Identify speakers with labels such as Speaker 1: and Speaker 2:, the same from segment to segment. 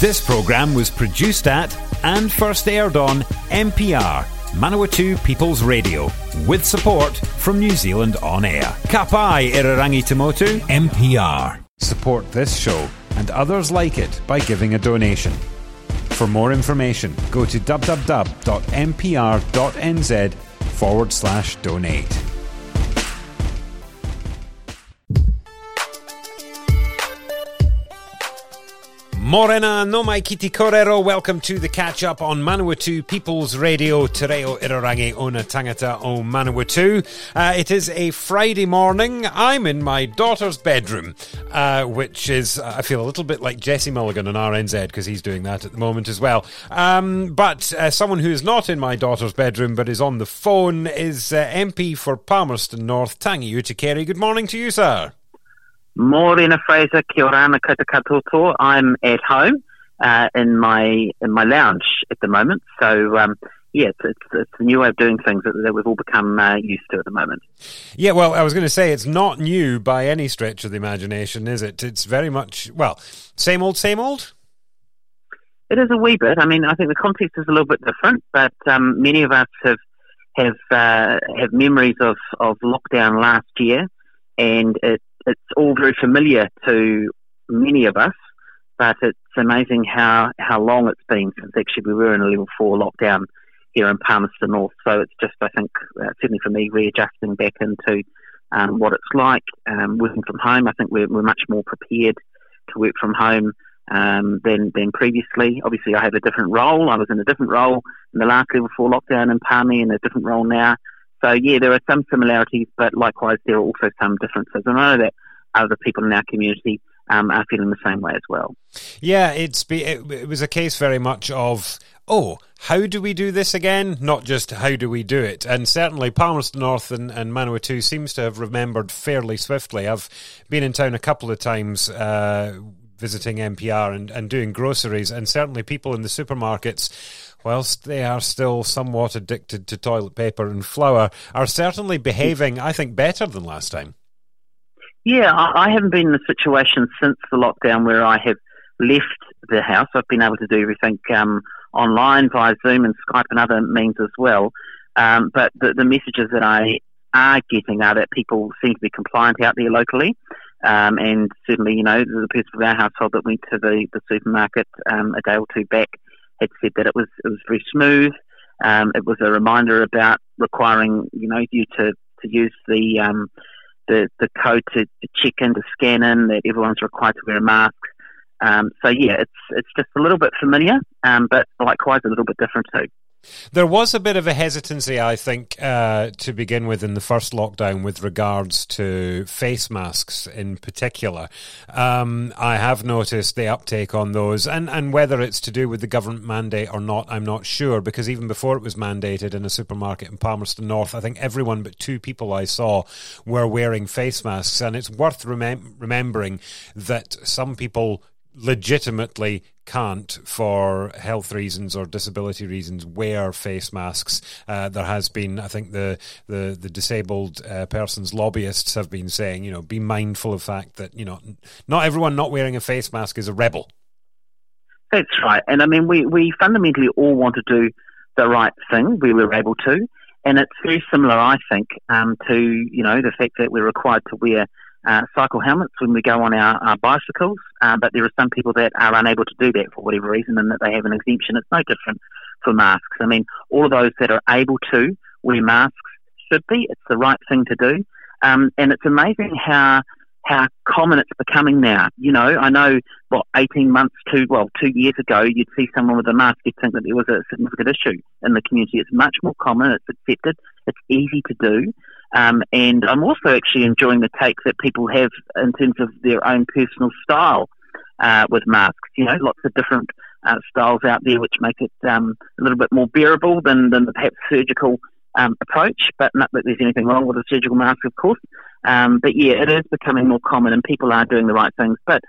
Speaker 1: This programme was produced at and first aired on MPR, Manawatu People's Radio, with support from New Zealand On Air. Kapai Irarangi Tamotu, MPR. Support this show and others like it by giving a donation. For more information, go to www.mpr.nz forward slash donate. Morena no mai kiti korero. Welcome to the catch up on Manawatu People's Radio. Te reo irarangi ona tangata o Manawatu. Uh, it is a Friday morning. I'm in my daughter's bedroom, uh, which is, uh, I feel a little bit like Jesse Mulligan on RNZ because he's doing that at the moment as well. Um, but uh, someone who is not in my daughter's bedroom but is on the phone is uh, MP for Palmerston North, Tangi Utikere. Good morning to you, sir.
Speaker 2: Morena Fraser, kia ora koutou. I'm at home uh, in my in my lounge at the moment. So um, yeah, it's, it's, it's, a new way of doing things that, that we've all become uh, used to at the moment.
Speaker 1: Yeah, well, I was going to say it's not new by any stretch of the imagination, is it? It's very much well, same old, same old.
Speaker 2: It is a wee bit. I mean, I think the context is a little bit different, but um, many of us have have uh, have memories of, of lockdown last year, and it it's all very familiar to many of us, but it's amazing how, how long it's been since actually we were in a level four lockdown here in Palmerston North. So it's just, I think, uh, certainly for me, readjusting back into um, what it's like um, working from home. I think we're, we're much more prepared to work from home um, than than previously. Obviously, I have a different role. I was in a different role in the last level four lockdown in Palmy, and a different role now. So yeah, there are some similarities, but likewise there are also some differences. And I know that other people in our community um, are feeling the same way as well.
Speaker 1: Yeah, it's be, it, it was a case very much of oh, how do we do this again? Not just how do we do it. And certainly Palmerston North and, and Manawatu seems to have remembered fairly swiftly. I've been in town a couple of times uh, visiting MPR and, and doing groceries, and certainly people in the supermarkets whilst they are still somewhat addicted to toilet paper and flour, are certainly behaving, I think, better than last time.
Speaker 2: Yeah, I haven't been in a situation since the lockdown where I have left the house. I've been able to do everything um, online via Zoom and Skype and other means as well. Um, but the, the, messages that I are getting are that people seem to be compliant out there locally. Um, and certainly, you know, the person from our household that went to the, the supermarket um, a day or two back had said that it was it was very smooth. Um, it was a reminder about requiring you know you to, to use the um, the the code to, to, check in to scan in that everyone's required to wear a mask. Um, so yeah, it's it's just a little bit familiar, um, but likewise a little bit different too.
Speaker 1: There was a bit of a hesitancy, I think, uh, to begin with in the first lockdown with regards to face masks in particular. Um, I have noticed the uptake on those, and, and whether it's to do with the government mandate or not, I'm not sure, because even before it was mandated in a supermarket in Palmerston North, I think everyone but two people I saw were wearing face masks, and it's worth remem- remembering that some people legitimately can't, for health reasons or disability reasons, wear face masks. Uh, there has been, I think, the the, the disabled uh, persons lobbyists have been saying, you know, be mindful of the fact that you know, not everyone not wearing a face mask is a rebel.
Speaker 2: That's right, and I mean, we we fundamentally all want to do the right thing. We were able to, and it's very similar, I think, um, to you know the fact that we're required to wear uh, cycle helmets when we go on our, our bicycles, uh, but there are some people that are unable to do that for whatever reason and that they have an exemption. It's no different for masks. I mean, all of those that are able to wear masks should be. It's the right thing to do. Um, and it's amazing how how common it's becoming now. You know, I know, what, 18 months to, well, two years ago, you'd see someone with a mask, you'd think that there was a significant issue in the community. It's much more common, it's accepted, it's easy to do. Um, and I'm also actually enjoying the take that people have in terms of their own personal style uh, with masks. You know, lots of different uh, styles out there which make it um, a little bit more bearable than, than perhaps surgical um, approach. But not that there's anything wrong with a surgical mask, of course. Um, but yeah, it is becoming more common and people are doing the right things. But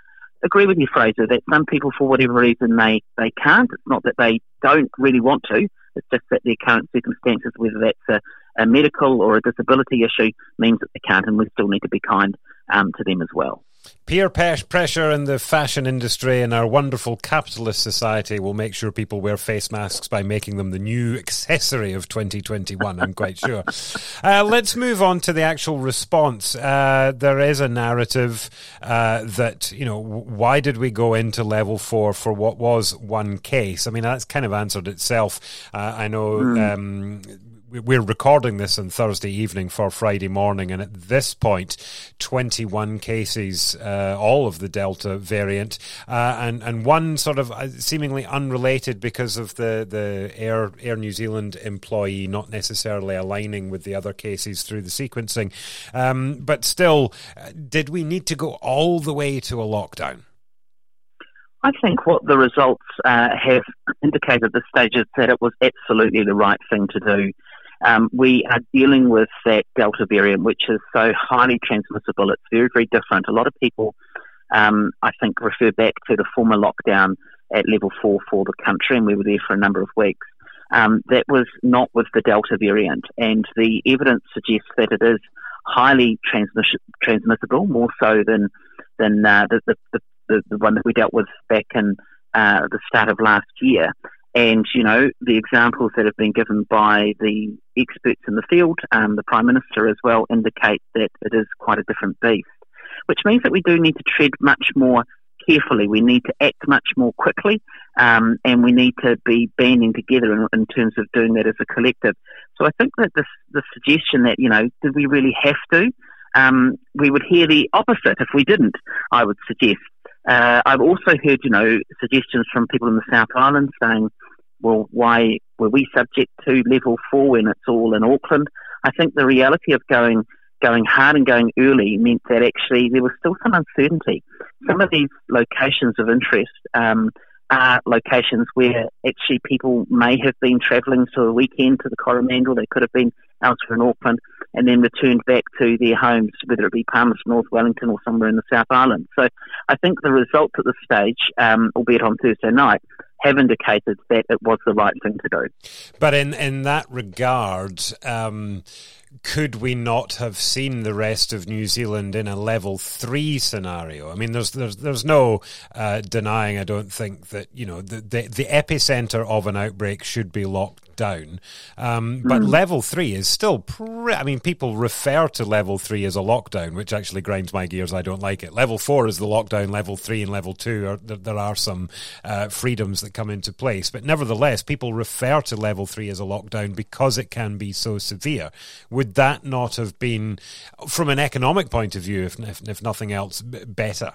Speaker 2: agree with you, Fraser, that some people, for whatever reason, they, they can't. It's not that they don't really want to. It's just that their current circumstances, whether that's a a medical or a disability issue means that they can't, and we still need to be kind um, to them as well.
Speaker 1: Peer pressure in the fashion industry and our wonderful capitalist society will make sure people wear face masks by making them the new accessory of 2021. I'm quite sure. Uh, let's move on to the actual response. Uh, there is a narrative uh, that you know why did we go into level four for what was one case? I mean that's kind of answered itself. Uh, I know. Mm. Um, we're recording this on Thursday evening for Friday morning, and at this point, 21 cases, uh, all of the Delta variant, uh, and and one sort of uh, seemingly unrelated because of the the Air Air New Zealand employee not necessarily aligning with the other cases through the sequencing, um, but still, uh, did we need to go all the way to a lockdown?
Speaker 2: I think what the results uh, have indicated at this stage is that it was absolutely the right thing to do. Um, we are dealing with that Delta variant, which is so highly transmissible. It's very, very different. A lot of people, um, I think, refer back to the former lockdown at level four for the country, and we were there for a number of weeks. Um, that was not with the Delta variant, and the evidence suggests that it is highly transmiss- transmissible, more so than than uh, the, the, the, the one that we dealt with back in uh, the start of last year. And, you know, the examples that have been given by the experts in the field, um, the Prime Minister as well, indicate that it is quite a different beast, which means that we do need to tread much more carefully. We need to act much more quickly, um, and we need to be banding together in, in, terms of doing that as a collective. So I think that this, the suggestion that, you know, did we really have to? Um, we would hear the opposite if we didn't, I would suggest. Uh, I've also heard, you know, suggestions from people in the South Island saying, well, why were we subject to level four when it's all in Auckland? I think the reality of going going hard and going early meant that actually there was still some uncertainty. Some of these locations of interest um, are locations where actually people may have been travelling for a weekend to the Coromandel. They could have been elsewhere in Auckland and then returned back to their homes, whether it be Palmerston, North Wellington, or somewhere in the South Island. So I think the results at this stage, um, albeit on Thursday night, have indicated that it was the right thing to do.
Speaker 1: But in in that regard. Um, could we not have seen the rest of New Zealand in a level three scenario? I mean, there's there's there's no uh, denying. I don't think that you know the, the, the epicenter of an outbreak should be locked down. Um, but mm. level three is still, pre- I mean, people refer to level three as a lockdown, which actually grinds my gears. I don't like it. Level four is the lockdown. Level three and level two are there, there are some uh, freedoms that come into place, but nevertheless, people refer to level three as a lockdown because it can be so severe. Would that not have been, from an economic point of view, if if, if nothing else, better?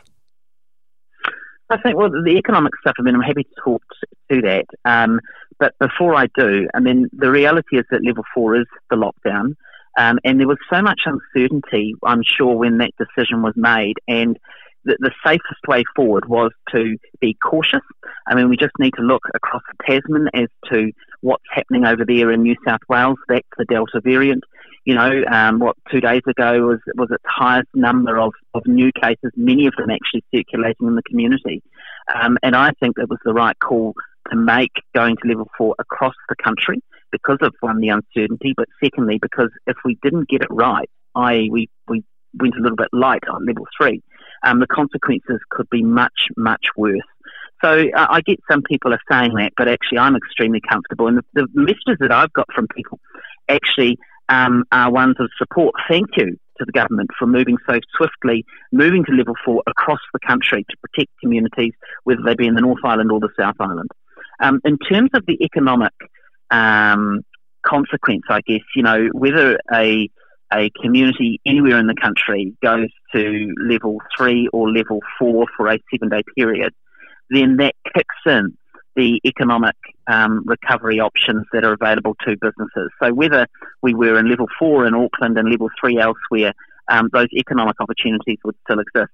Speaker 2: I think, well, the economic stuff, I mean, I'm happy to talk to that. Um, but before I do, I mean, the reality is that level four is the lockdown. Um, and there was so much uncertainty, I'm sure, when that decision was made. And the, the, safest way forward was to be cautious. I mean, we just need to look across Tasman as to what's happening over there in New South Wales. That's the Delta variant. You know, um, what two days ago was was its highest number of, of new cases, many of them actually circulating in the community. Um, and I think it was the right call to make going to level four across the country because of one the uncertainty, but secondly because if we didn't get it right, i.e. we, we went a little bit light on level three, um, the consequences could be much much worse. So I get some people are saying that, but actually I'm extremely comfortable, and the, the messages that I've got from people actually um, are ones of support. Thank you to the government for moving so swiftly, moving to level four across the country to protect communities, whether they be in the North Island or the South Island. Um, in terms of the economic um, consequence, I guess, you know, whether a a community anywhere in the country goes to level three or level four for a seven day period, then that kicks in the economic um, recovery options that are available to businesses. So whether we were in level four in Auckland and level three elsewhere, um, those economic opportunities would still exist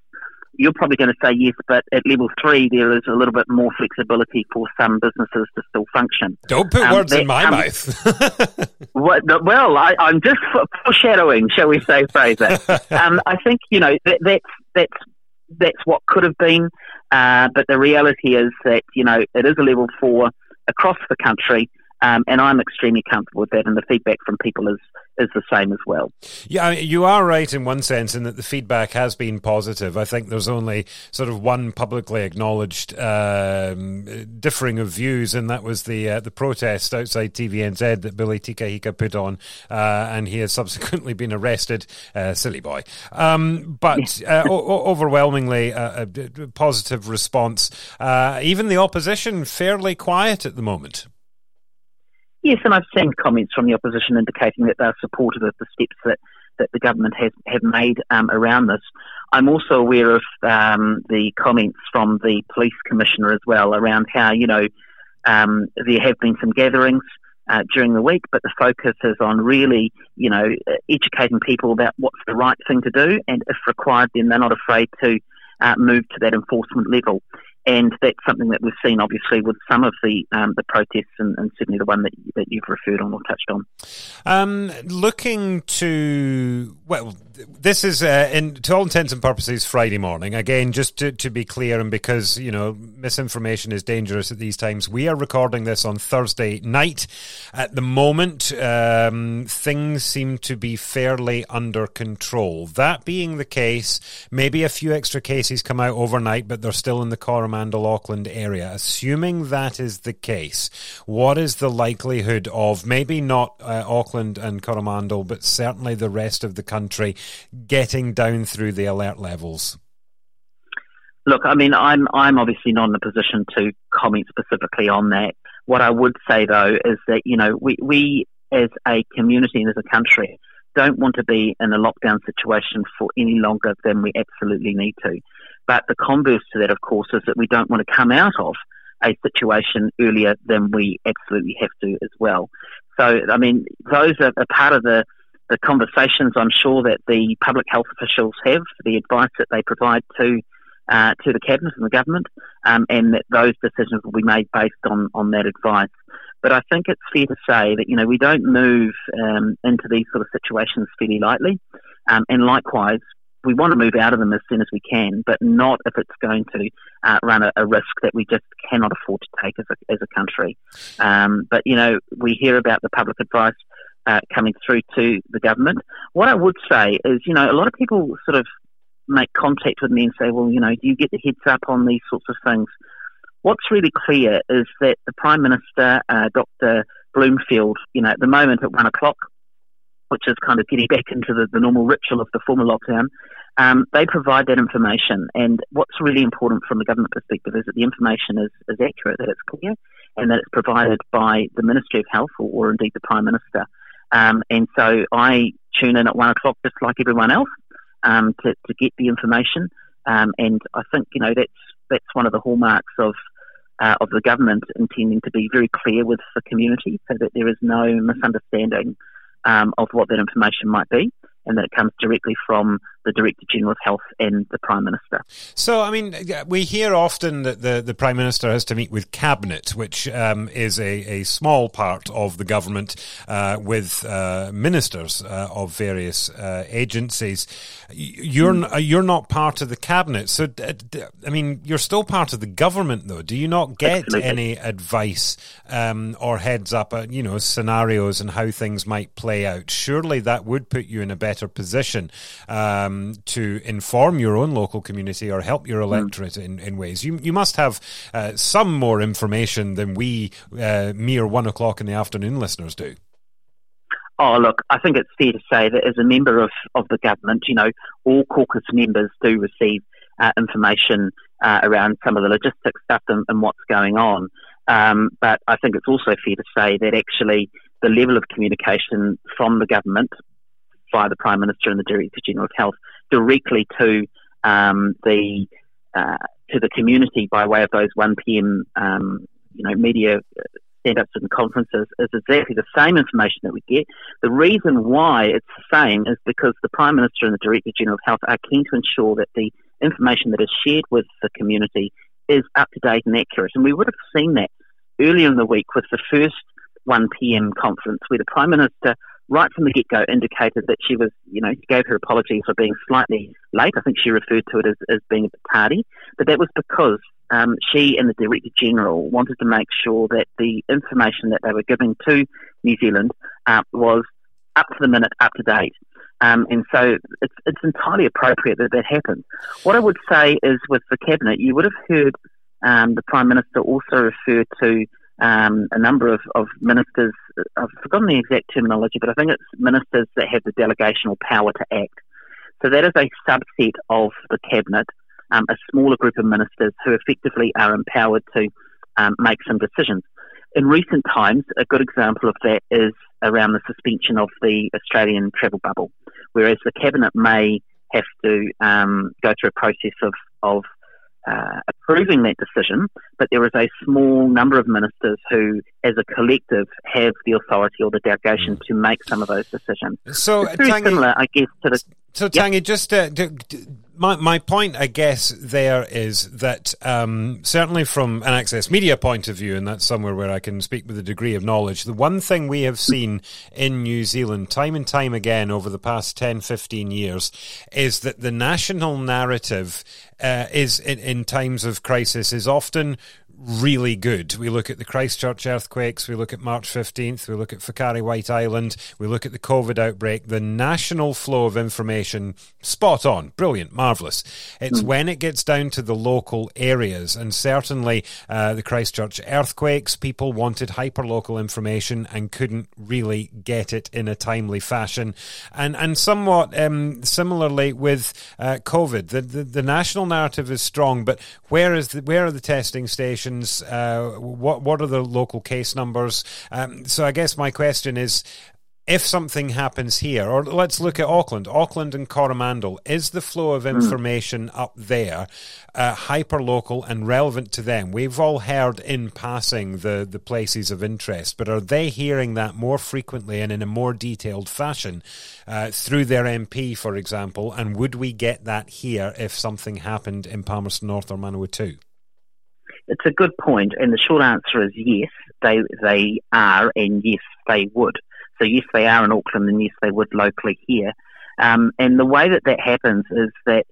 Speaker 2: you're probably going to say yes, but at level three, there is a little bit more flexibility for some businesses to still function.
Speaker 1: Don't put um, words that, in my um, mouth.
Speaker 2: what, well, I, am just foreshadowing, shall we say, Fraser. um, I think you know that, that's that's that's what could have been, uh, but the reality is that you know it is a level four across the country. Um, and I'm extremely comfortable with that, and the feedback from people is is the same as well.
Speaker 1: Yeah, you are right in one sense in that the feedback has been positive. I think there's only sort of one publicly acknowledged um, differing of views, and that was the uh, the protest outside TVNZ that Billy Te Kahika put on, uh, and he has subsequently been arrested. Uh, silly boy. Um, but uh, o- overwhelmingly a, a, positive response. Uh, even the opposition fairly quiet at the moment.
Speaker 2: Yes, and I've seen comments from the opposition indicating that they're supportive of the steps that, that the government has have made um, around this. I'm also aware of um, the comments from the police commissioner as well around how you know um, there have been some gatherings uh, during the week, but the focus is on really you know educating people about what's the right thing to do, and if required, then they're not afraid to uh, move to that enforcement level and that's something that we've seen, obviously, with some of the um, the protests, and, and, certainly the one that, that you've referred on or touched on.
Speaker 1: Um, looking to well, this is, uh, in, to all intents and purposes, Friday morning. Again, just to, to be clear, and because you know misinformation is dangerous at these times, we are recording this on Thursday night. At the moment, um, things seem to be fairly under control. That being the case, maybe a few extra cases come out overnight, but they're still in the Coromandel Auckland area. Assuming that is the case, what is the likelihood of maybe not uh, Auckland and Coromandel, but certainly the rest of the country? getting down through the alert levels?
Speaker 2: Look, I mean, I'm I'm obviously not in a position to comment specifically on that. What I would say though is that you know we we as a community and as a country don't want to be in a lockdown situation for any longer than we absolutely need to. But the converse to that, of course, is that we don't want to come out of a situation earlier than we absolutely have to as well. So, I mean, those are, are part of the the conversations I'm sure that the public health officials have, the advice that they provide to uh, to the cabinet and the government, um, and that those decisions will be made based on on that advice. But I think it's fair to say that you know we don't move um, into these sort of situations fairly lightly, um, and likewise. We want to move out of them as soon as we can, but not if it's going to uh, run a, a, risk that we just cannot afford to take as a, as a country. Um, but, you know, we hear about the public advice uh, coming through to the government. What I would say is, you know, a lot of people sort of make contact with me and say, well, you know, do you get the heads up on these sorts of things? What's really clear is that the Prime Minister, uh, Dr. Bloomfield, you know, at the moment at one o'clock, which is kind of getting back into the, the normal ritual of the former lockdown, um, they provide that information. And what's really important from the government perspective is that the information is, is accurate, that it's clear, and that it's provided by the Ministry of Health or, or indeed the Prime Minister. Um, and so I tune in at one o'clock just like everyone else um, to, to get the information. Um, and I think, you know, that's, that's one of the hallmarks of, uh, of the government intending to be very clear with the community so that there is no misunderstanding um, of what that information might be and that it comes directly from the Director General of Health and the Prime Minister.
Speaker 1: So, I mean, we hear often that the, the Prime Minister has to meet with Cabinet, which um, is a, a small part of the government with uh, uh, ministers uh, of various uh, agencies. You're, mm. you're not part of the Cabinet. So, I mean, you're still part of the government, though. Do you not get Absolutely. any advice um, or heads up, at, you know, scenarios and how things might play out? Surely that would put you in a better position. Um, um, to inform your own local community or help your hmm. electorate mm. in, in ways. You, you must have uh, some more information than we uh, mere one o'clock in the afternoon listeners do.
Speaker 2: Oh, look, I think it's fair to say that as a member of, of the government, you know, all caucus members do receive uh, information uh, around some of the logistics stuff and, and what's going on. Um, but I think it's also fair to say that actually the level of communication from the government, via the Prime Minister and the Director General of Health directly to um, the uh, to the community by way of those 1 p.m. Um, you know media stand-ups and conferences is exactly the same information that we get. The reason why it's the same is because the Prime Minister and the Director General of Health are keen to ensure that the information that is shared with the community is up to date and accurate. And we would have seen that earlier in the week with the first 1 p.m. conference where the Prime Minister right from the get go indicated that she was, you know, gave her apologies for being slightly late. I think she referred to it as, as being a bit tardy, but that was because um, she and the Director General wanted to make sure that the information that they were giving to New Zealand uh, was up to the minute, up to date. Um, and so it's, it's entirely appropriate that that happens. What I would say is with the Cabinet, you would have heard um, the Prime Minister also refer to um, a number of, of ministers, I've forgotten the exact terminology, but I think it's ministers that have the delegational power to act. So that is a subset of the Cabinet, um, a smaller group of ministers who effectively are empowered to um, make some decisions. In recent times, a good example of that is around the suspension of the Australian travel bubble, whereas the Cabinet may have to um, go through a process of, of uh, approving that decision, but there is a small number of ministers who, as a collective, have the authority or the delegation mm. to make some of those decisions.
Speaker 1: So,
Speaker 2: it's very Tangi, similar, I guess, to the.
Speaker 1: So, Tangi, yep. just uh, my my point, I guess, there is that um, certainly from an access media point of view, and that's somewhere where I can speak with a degree of knowledge. The one thing we have seen in New Zealand, time and time again, over the past 10, 15 years, is that the national narrative uh, is in, in times of crisis is often really good. We look at the Christchurch earthquakes, we look at March 15th, we look at Whakaari White Island, we look at the COVID outbreak. The national flow of information, spot on, brilliant, marvellous. It's mm. when it gets down to the local areas, and certainly uh, the Christchurch earthquakes, people wanted hyper-local information and couldn't really get it in a timely fashion. And, and somewhat um, similarly with uh, COVID, the, the, the national narrative is strong, but where is the, where are the testing stations? Uh, what what are the local case numbers? Um, so I guess my question is. If something happens here, or let's look at Auckland, Auckland and Coromandel, is the flow of hmm. information mm. up there uh, hyper local and relevant to them? We've all heard in passing the, the places of interest, but are they hearing that more frequently and in a more detailed fashion uh, through their MP, for example? And would we get that here if something happened in Palmerston North or Manawatu?
Speaker 2: It's a good point, and the short answer is yes, they they are, and yes, they would. So yes, they are in Auckland, and yes, they would locally here. Um, and the way that that happens is that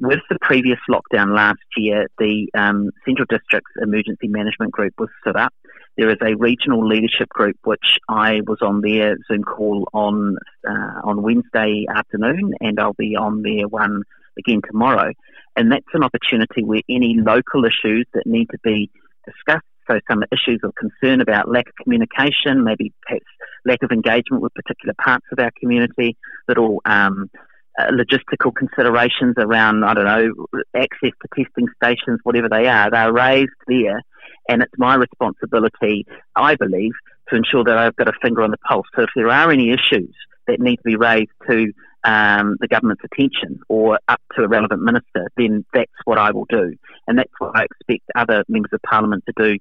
Speaker 2: with the previous lockdown last year, the um, Central District's Emergency Management Group was set up. There is a regional leadership group which I was on their Zoom call on uh, on Wednesday afternoon, and I'll be on their one again tomorrow. And that's an opportunity where any local issues that need to be discussed, so some issues of concern about lack of communication, maybe perhaps lack of engagement with particular parts of our community, little um, uh, logistical considerations around, I don't know, access to testing stations, whatever they are, they're raised there. And it's my responsibility, I believe, to ensure that I've got a finger on the pulse. So if there are any issues that need to be raised to um, the government's attention or up to a relevant minister, then that's what I will do. And that's what I expect other members of parliament to do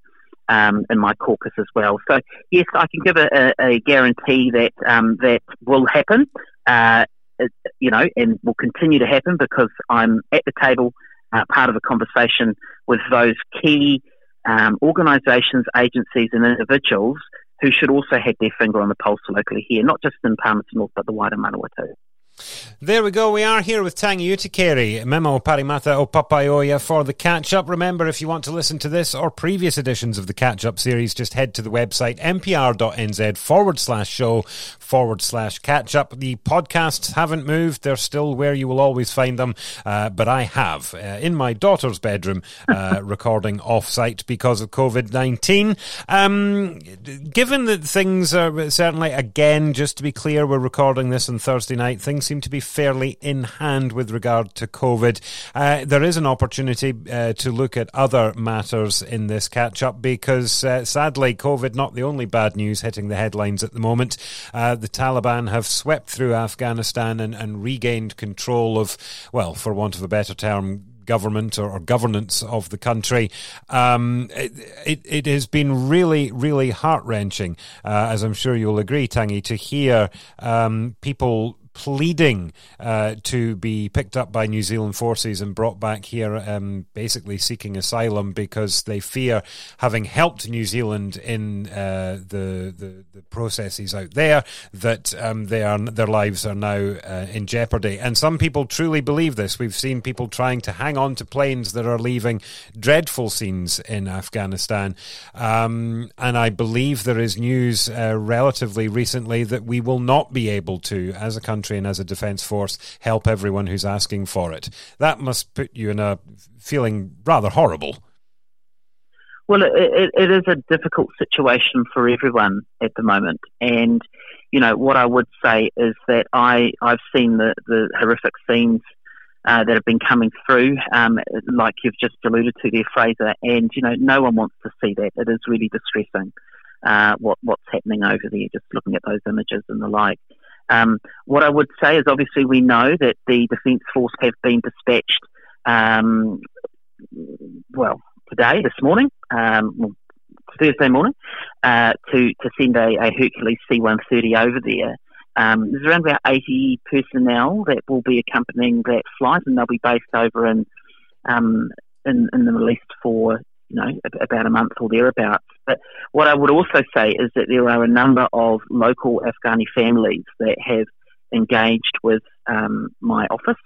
Speaker 2: um, in my caucus as well. So, yes, I can give a, a, guarantee that um, that will happen, uh, you know, and will continue to happen because I'm at the table, uh, part of a conversation with those key um, organisations, agencies, and individuals who should also have their finger on the pulse locally here, not just in Palmerston North, but the wider Manawatu.
Speaker 1: There we go. We are here with Tangi Utikere, Memo Parimata o Papaioea for the catch up. Remember, if you want to listen to this or previous editions of the catch up series, just head to the website mpr.nz forward slash show forward slash catch up. The podcasts haven't moved. They're still where you will always find them. Uh, but I have uh, in my daughter's bedroom uh, recording off site because of COVID 19. Um, given that things are certainly, again, just to be clear, we're recording this on Thursday night, things things seem to be fairly in hand with regard to COVID. Uh, there is an opportunity uh, to look at other matters in this catch up because uh, sadly, COVID not the only bad news hitting the headlines at the moment. Uh, the Taliban have swept through Afghanistan and, and regained control of, well, for want of a better term, government or, or, governance of the country. Um, it, it, it, has been really, really heart wrenching, uh, as I'm sure you'll agree, Tangi, to hear um, people pleading uh, to be picked up by New Zealand forces and brought back here, um, basically seeking asylum because they fear, having helped New Zealand in uh, the, the, the processes out there, that um, they are their lives are now uh, in jeopardy. And some people truly believe this. We've seen people trying to hang on to planes that are leaving dreadful scenes in Afghanistan, um, and I believe there is news uh, relatively recently that we will not be able to, as a country and as a defence force, help everyone who's asking for it. That must put you in a feeling rather horrible.
Speaker 2: Well, it, it is a difficult situation for everyone at the moment, and you know what I would say is that I I've seen the the horrific scenes uh, that have been coming through, um, like you've just alluded to there, Fraser, and you know no one wants to see that. It is really distressing uh, what what's happening over there. Just looking at those images and the like. Um, what I would say is obviously we know that the Defence Force have been dispatched, um, well, today, this morning, um, Thursday morning, uh, to, to send a, a Hercules C 130 over there. Um, there's around about 80 personnel that will be accompanying that flight, and they'll be based over in, um, in, in the Middle East for you know, about a month or thereabouts. But what I would also say is that there are a number of local Afghani families that have engaged with um, my office.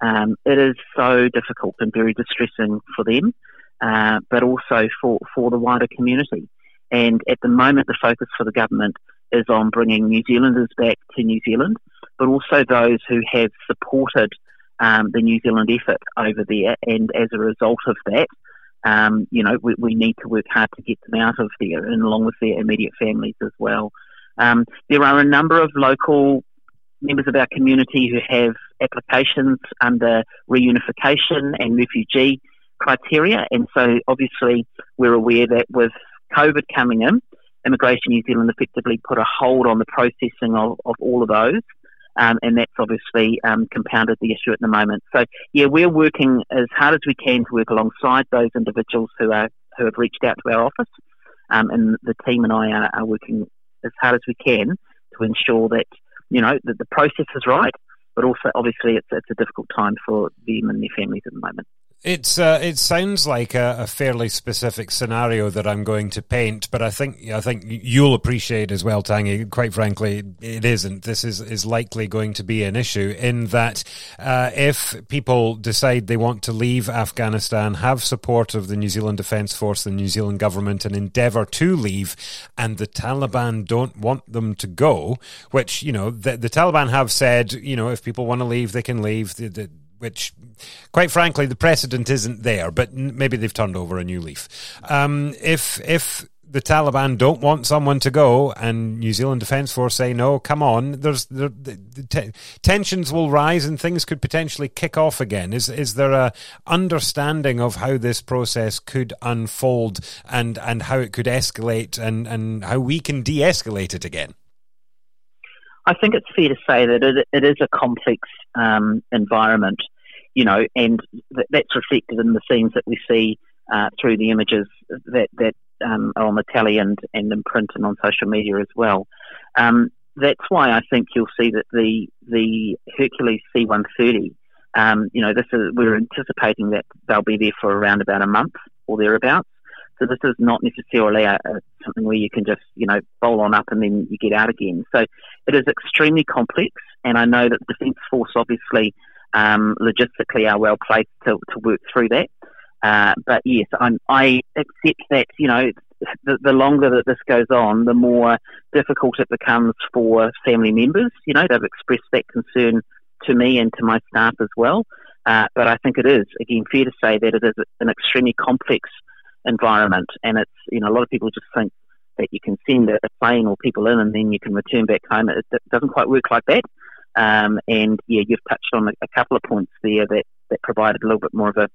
Speaker 2: Um, it is so difficult and very distressing for them, uh, but also for, for the wider community. And at the moment, the focus for the government is on bringing New Zealanders back to New Zealand, but also those who have supported um, the New Zealand effort over there. And as a result of that, um, you know, we, we, need to work hard to get them out of there and along with their immediate families as well. Um, there are a number of local members of our community who have applications under reunification and refugee criteria. And so obviously we're aware that with COVID coming in, Immigration New Zealand effectively put a hold on the processing of, of all of those. Um, and that's obviously um, compounded the issue at the moment. So, yeah, we're working as hard as we can to work alongside those individuals who are who have reached out to our office, um, and the team and I are, are, working as hard as we can to ensure that you know that the process is right, but also obviously it's it's a difficult time for them and their families at the moment.
Speaker 1: It's uh, it sounds like a, a, fairly specific scenario that I'm going to paint, but I think I think you'll appreciate as well, Tangi. Quite frankly, it isn't. This is is likely going to be an issue in that uh, if people decide they want to leave Afghanistan, have support of the New Zealand Defence Force, the New Zealand government, and endeavour to leave, and the Taliban don't want them to go, which you know the, the Taliban have said, you know, if people want to leave, they can leave. The, the, which, quite frankly, the precedent isn't there. But maybe they've turned over a new leaf. Um, if if the Taliban don't want someone to go, and New Zealand Defence Force say no, come on. There's the, the t- tensions will rise, and things could potentially kick off again. Is is there a understanding of how this process could unfold, and and how it could escalate, and and how we can de-escalate it again?
Speaker 2: I think it's fair to say that it, it is a complex um, environment you know, and th- that's reflected in the scenes that we see uh, through the images that that um, are on the telly and, and in print and on social media as well. Um, that's why I think you'll see that the the Hercules C-130, um, you know, this is we're anticipating that they'll be there for around about a month or thereabouts. So this is not necessarily a, a, something where you can just you know bowl on up and then you get out again. So it is extremely complex, and I know that the Defence Force obviously um, logistically are well placed to, to work through that. Uh, but yes, I'm, I accept that you know the, the, longer that this goes on, the more difficult it becomes for family members. You know, they've expressed that concern to me and to my staff as well. Uh, but I think it is again fair to say that it is an extremely complex environment, and it's you know a lot of people just think that you can send a plane or people in and then you can return back home. It, doesn't quite work like that. Um, and yeah, you've touched on a, couple of points there that, that provided a little bit more of a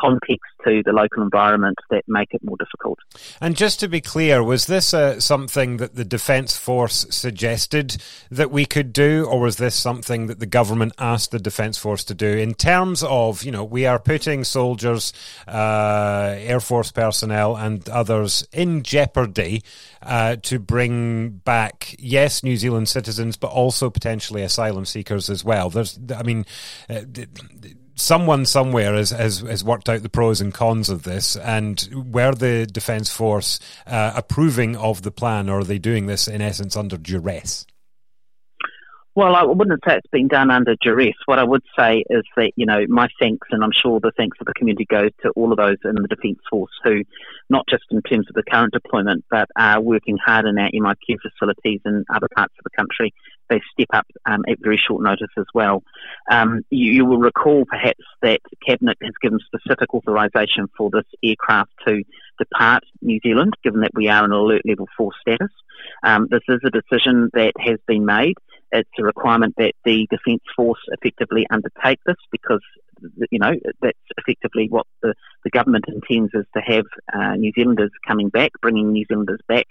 Speaker 2: context to the local environment that make it more difficult.
Speaker 1: And just to be clear, was this uh, something that the Defence Force suggested that we could do, or was this something that the government asked the Defence Force to do? In terms of, you know, we are putting soldiers, uh, Air Force personnel, and others in jeopardy uh, to bring back, yes, New Zealand citizens, but also potentially asylum seekers as well. There's, I mean, uh, someone somewhere has, has, has worked out the pros and cons of this, and were the Defence Force uh, approving of the plan, or are they doing this in essence under duress?
Speaker 2: Well, I wouldn't say it's been done under duress. What I would say is that, you know, my thanks, and I'm sure the thanks of the community goes to all of those in the Defence Force who, not just in terms of the current deployment, but are working hard in our MIQ facilities in other parts of the country. They step up um, at very short notice as well. Um, you, you, will recall perhaps that Cabinet has given specific authorisation for this aircraft to depart New Zealand, given that we are in alert level 4 status. Um, this is a decision that has been made it's a requirement that the Defence Force effectively undertake this because, you know, that's effectively what the, the government intends is to have uh, New Zealanders coming back, bringing New Zealanders back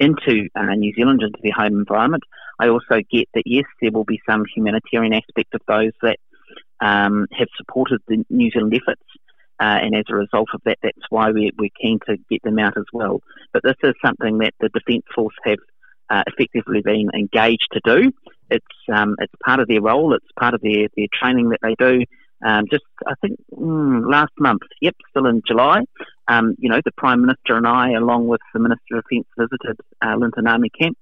Speaker 2: into uh, New Zealand, into their home environment. I also get that, yes, there will be some humanitarian aspect of those that um, have supported the New Zealand efforts. Uh, and as a result of that, that's why we're, we're keen to get them out as well. But this is something that the Defence Force have uh, effectively been engaged to do. It's um, it's part of their role. It's part of their, their training that they do. Um, just I think mm, last month, yep, still in July. Um, you know, the Prime Minister and I, along with the Minister of Defence, visited uh, Linton Army Camp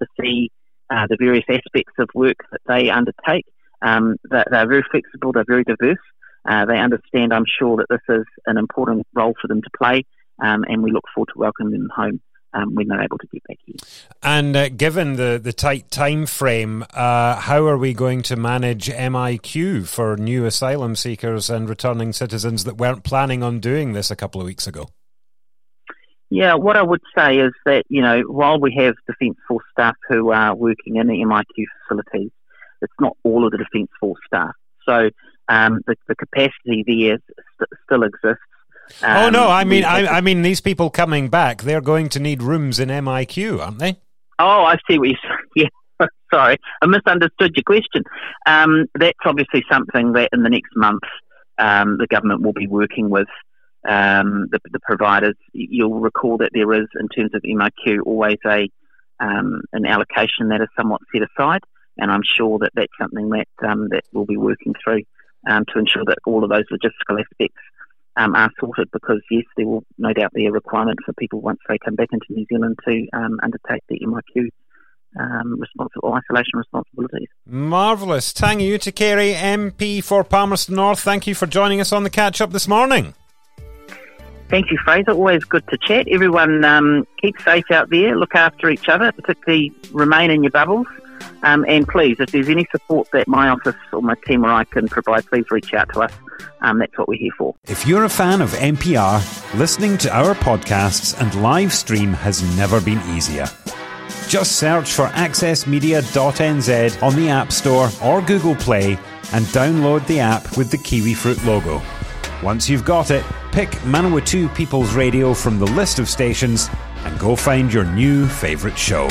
Speaker 2: to see uh, the various aspects of work that they undertake. Um, they're, they're, very flexible. They're very diverse. Uh, they understand, I'm sure, that this is an important role for them to play, um, and we look forward to welcoming them home um, when they're able to get back here.
Speaker 1: And uh, given the, the tight time frame, uh, how are we going to manage MIQ for new asylum seekers and returning citizens that weren't planning on doing this a couple of weeks ago?
Speaker 2: Yeah, what I would say is that, you know, while we have Defence Force staff who are working in the MIQ facilities, it's not all of the Defence Force staff. So um, the, the capacity there st- still exists
Speaker 1: um, oh no, I mean, I, I, mean, these people coming back, they're going to need rooms in MIQ, aren't they?
Speaker 2: Oh, I see what you're saying. Yeah, sorry, I misunderstood your question. Um, that's obviously something that in the next month um, the government will be working with um, the, the, providers. You'll recall that there is, in terms of MIQ, always a um, an allocation that is somewhat set aside, and I'm sure that that's something that um, that we'll be working through to ensure that all of those logistical aspects um, are sorted because, yes, there will no doubt be a requirement for people once they come back into New Zealand to um, undertake the MIQ um, responsible isolation responsibilities.
Speaker 1: Marvellous. Tangi Utikere, MP for Palmerston North, thank you for joining us on the catch up this morning.
Speaker 2: Thank you, Fraser. Always good to chat. Everyone um, keep safe out there, look after each other, particularly remain in your bubbles. Um, and please, if there's any support that my office or my team or I can provide, please reach out to us. Um, that's what we're here for.
Speaker 3: If you're a fan of MPR, listening to our podcasts and live stream has never been easier. Just search for accessmedia.nz on the App Store or Google Play and download the app with the kiwi fruit logo. Once you've got it, pick Manawatu People's Radio from the list of stations and go find your new favourite show.